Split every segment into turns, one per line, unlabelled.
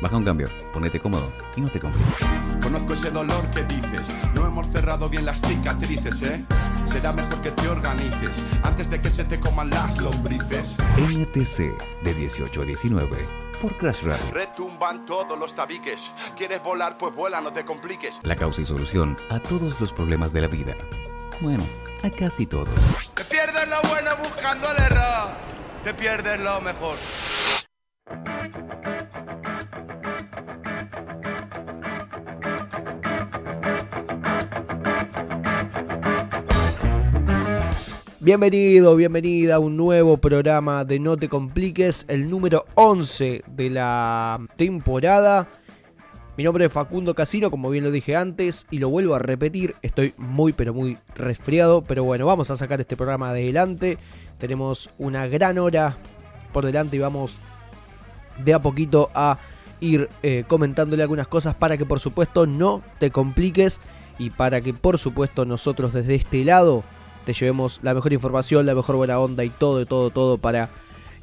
Baja un cambio, ponete cómodo y no te compliques.
Conozco ese dolor que dices, no hemos cerrado bien las cicatrices, ¿eh? Será mejor que te organices antes de que se te coman las lombrices.
NTC de 18 a 19 por Crash Radio.
Retumban todos los tabiques. ¿Quieres volar? Pues vuela, no te compliques.
La causa y solución a todos los problemas de la vida. Bueno, a casi todos.
Te pierdes lo bueno buscando el error. Te pierdes lo mejor.
Bienvenido, bienvenida a un nuevo programa de No Te Compliques, el número 11 de la temporada. Mi nombre es Facundo Casino, como bien lo dije antes, y lo vuelvo a repetir, estoy muy pero muy resfriado, pero bueno, vamos a sacar este programa adelante. Tenemos una gran hora por delante y vamos de a poquito a ir eh, comentándole algunas cosas para que por supuesto no te compliques y para que por supuesto nosotros desde este lado te llevemos la mejor información, la mejor buena onda y todo, todo, todo para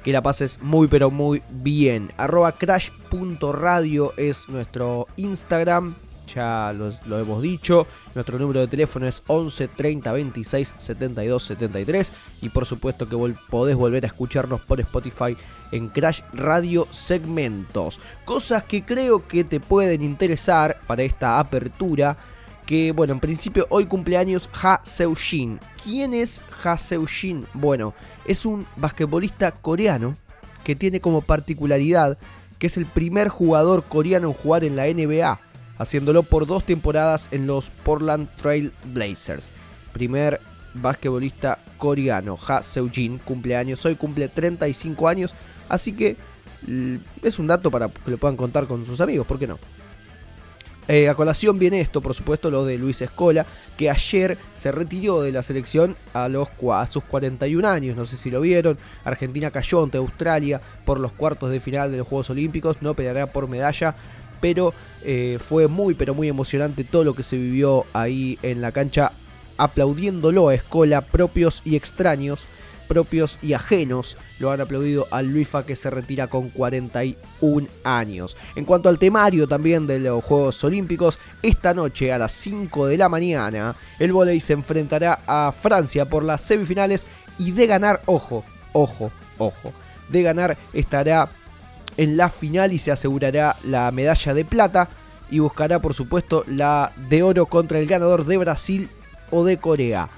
que la pases muy pero muy bien. Arroba crash.radio es nuestro Instagram, ya lo, hemos dicho. Nuestro número de teléfono es 11 30 26 72 73. Y por supuesto que podés volver a escucharnos por Spotify en Crash Radio Segmentos. Cosas que creo que te pueden interesar para esta apertura que, bueno, en principio hoy cumpleaños Ha Seujin. ¿Quién es Ha Seujin? Bueno, es un basquetbolista coreano que tiene como particularidad que es el primer jugador coreano en jugar en la NBA, haciéndolo por dos temporadas en los Portland Trail Blazers. Primer basquetbolista coreano, Ha Seujin, cumpleaños, hoy cumple 35 años, así que es un dato para que lo puedan contar con sus amigos, ¿por qué no? Eh, a colación viene esto, por supuesto, lo de Luis Escola, que ayer se retiró de la selección a, los, sus 41 años. No sé si lo vieron. Argentina cayó ante Australia por los cuartos de final de los Juegos Olímpicos. No peleará por medalla, pero eh, fue muy, pero muy emocionante todo lo que se vivió ahí en la cancha, aplaudiéndolo a Escola, propios y extraños propios y ajenos lo han aplaudido al Luifa que se retira con 41 años. En cuanto al temario también de los Juegos Olímpicos, esta noche a las 5 de la mañana el volei se enfrentará a Francia por las semifinales y de ganar, ojo, ojo, ojo, de ganar estará en la final y se asegurará la medalla de plata y buscará por supuesto la de oro contra el ganador de Brasil o de Corea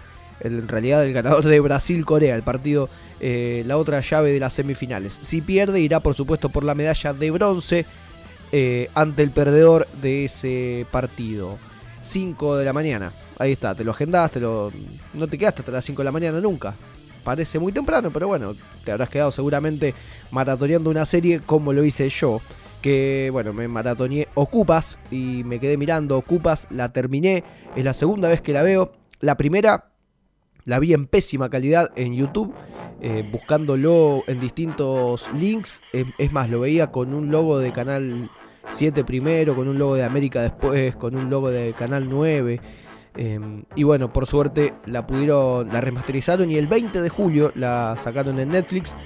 en realidad el ganador de Brasil-Corea, el partido, eh, la otra llave de las semifinales. Si pierde, irá por supuesto por la medalla de bronce eh, ante el perdedor de ese partido. 5 de la mañana, ahí está, te lo agendaste, lo, no te quedaste hasta las 5 de la mañana nunca. Parece muy temprano, pero bueno, te habrás quedado seguramente maratoneando una serie como lo hice yo. Que bueno, me maratoneé Ocupas y me quedé mirando Ocupas, la terminé, es la segunda vez que la veo. La primera la vi en pésima calidad en YouTube, eh, buscándolo en distintos links. es más, lo veía con un logo de Canal 7 primero, con un logo de América después, con un logo de Canal 9. Em, y bueno, por suerte la pudieron, la remasterizaron y el 20 de julio la sacaron en Netflix.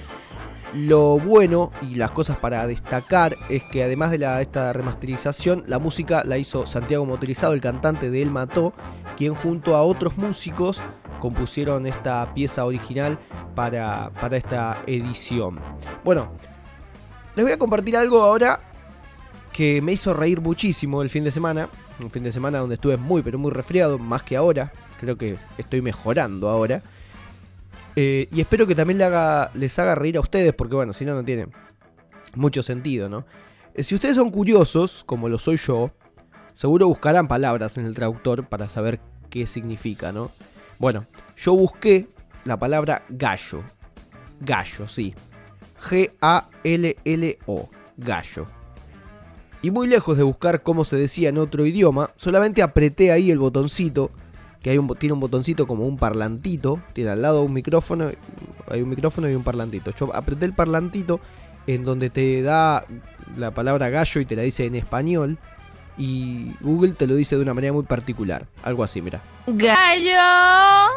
Lo bueno y las cosas para destacar es que además de esta remasterización, la música la hizo Santiago Motorizado, el cantante de El Mató, quien junto a otros músicos compusieron esta pieza original para, para esta edición. Bueno, les voy a compartir algo ahora que me hizo reír muchísimo el fin de semana. Un fin de semana donde estuve muy, pero muy resfriado, más que ahora. Creo que estoy mejorando ahora. Eh, y espero que también les haga reír a ustedes, porque bueno, si no, no tiene mucho sentido, ¿no? Eh, si ustedes son curiosos, como lo soy yo, seguro buscarán palabras en el traductor para saber qué significa, ¿no? Bueno, yo busqué la palabra gallo. Gallo, sí. G-A-L-L-O. Gallo. Y muy lejos de buscar cómo se decía en otro idioma, solamente apreté ahí el botoncito, que hay un, tiene un botoncito como un parlantito, tiene al lado un micrófono, hay un micrófono y un parlantito. Yo apreté el parlantito en donde te da la palabra gallo y te la dice en español y Google te lo dice de una manera muy particular. Algo así, mira.
Gallo.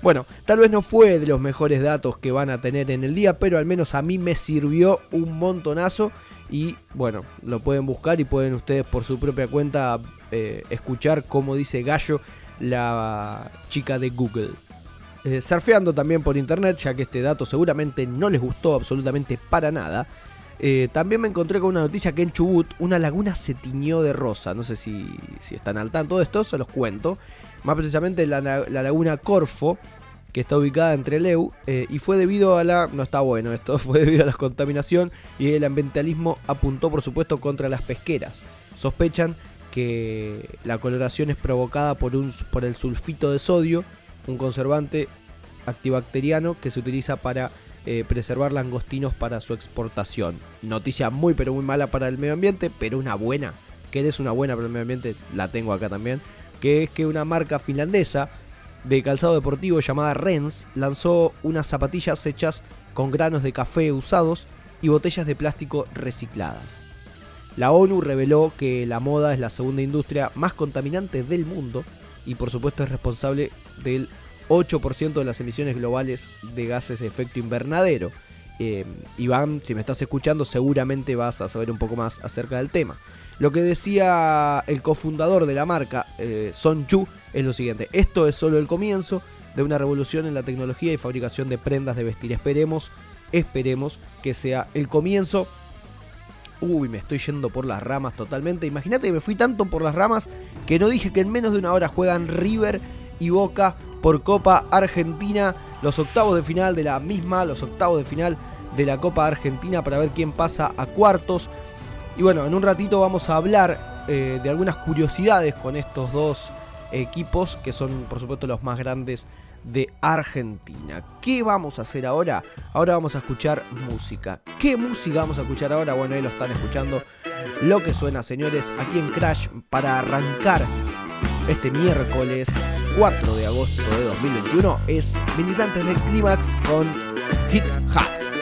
Bueno, tal vez no fue de los mejores datos que van a tener en el día, pero al menos a mí me sirvió un montonazo Y bueno, lo pueden buscar y pueden ustedes por su propia cuenta eh, escuchar cómo dice Gallo, la chica de Google. Eh, surfeando también por internet, ya que este dato seguramente no les gustó absolutamente para nada. Eh, también me encontré con una noticia que en Chubut una laguna se tiñó de rosa. No sé si, si están al tanto de esto, se los cuento. Más precisamente la, la laguna Corfo, que está ubicada entre Leu, eh, y fue debido a la. No está bueno esto, fue debido a la contaminación y el ambientalismo apuntó, por supuesto, contra las pesqueras. Sospechan que la coloración es provocada por, un, por el sulfito de sodio, un conservante antibacteriano que se utiliza para eh, preservar langostinos para su exportación. Noticia muy pero muy mala para el medio ambiente, pero una buena. Que es una buena para el medio ambiente, la tengo acá también. Que es que una marca finlandesa de calzado deportivo llamada Rens lanzó unas zapatillas hechas con granos de café usados y botellas de plástico recicladas. La ONU reveló que la moda es la segunda industria más contaminante del mundo y por supuesto es responsable del 8% de las emisiones globales de gases de efecto invernadero. Eh, Iván, si me estás escuchando, seguramente vas a saber un poco más acerca del tema. Lo que decía el cofundador de la marca, eh, Son Chu, es lo siguiente. Esto es solo el comienzo de una revolución en la tecnología y fabricación de prendas de vestir. Esperemos, esperemos que sea el comienzo. Uy, me estoy yendo por las ramas totalmente. Imagínate que me fui tanto por las ramas que no dije que en menos de una hora juegan River y Boca por Copa Argentina. Los octavos de final de la misma, los octavos de final de la Copa Argentina para ver quién pasa a cuartos. Y bueno, en un ratito vamos a hablar eh, de algunas curiosidades con estos dos equipos que son por supuesto los más grandes de Argentina. ¿Qué vamos a hacer ahora? Ahora vamos a escuchar música. ¿Qué música vamos a escuchar ahora? Bueno, ahí lo están escuchando. Lo que suena, señores, aquí en Crash para arrancar este miércoles 4 de agosto de 2021 es Militantes del Clímax con Hit Hat.